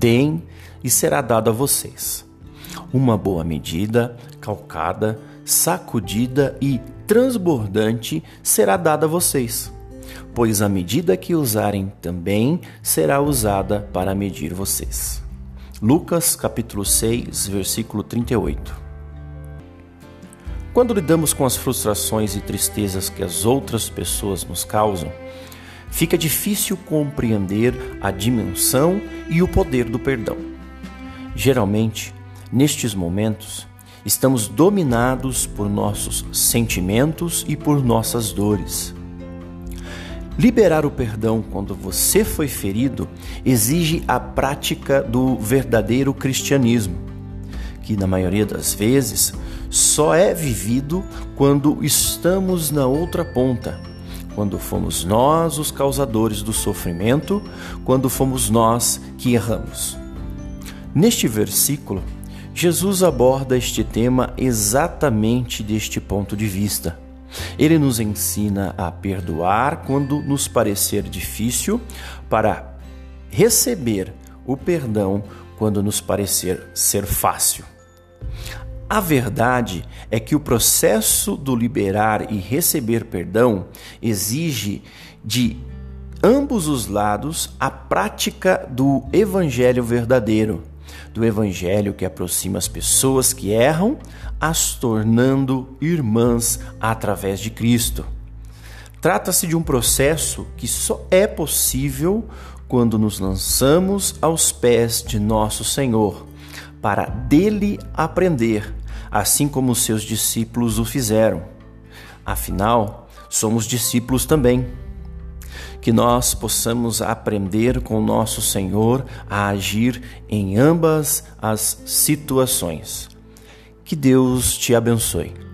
Deem e será dado a vocês. Uma boa medida, calcada, sacudida e transbordante será dada a vocês, pois a medida que usarem também será usada para medir vocês. Lucas capítulo 6, versículo 38. Quando lidamos com as frustrações e tristezas que as outras pessoas nos causam, fica difícil compreender a dimensão e o poder do perdão. Geralmente, nestes momentos, estamos dominados por nossos sentimentos e por nossas dores. Liberar o perdão quando você foi ferido exige a prática do verdadeiro cristianismo, que na maioria das vezes só é vivido quando estamos na outra ponta, quando fomos nós os causadores do sofrimento, quando fomos nós que erramos. Neste versículo, Jesus aborda este tema exatamente deste ponto de vista ele nos ensina a perdoar quando nos parecer difícil, para receber o perdão quando nos parecer ser fácil. A verdade é que o processo do liberar e receber perdão exige de ambos os lados a prática do evangelho verdadeiro, do evangelho que aproxima as pessoas que erram, as tornando irmãs através de Cristo. Trata-se de um processo que só é possível quando nos lançamos aos pés de nosso Senhor, para dele aprender, assim como seus discípulos o fizeram. Afinal, somos discípulos também que nós possamos aprender com nosso Senhor a agir em ambas as situações. Que Deus te abençoe.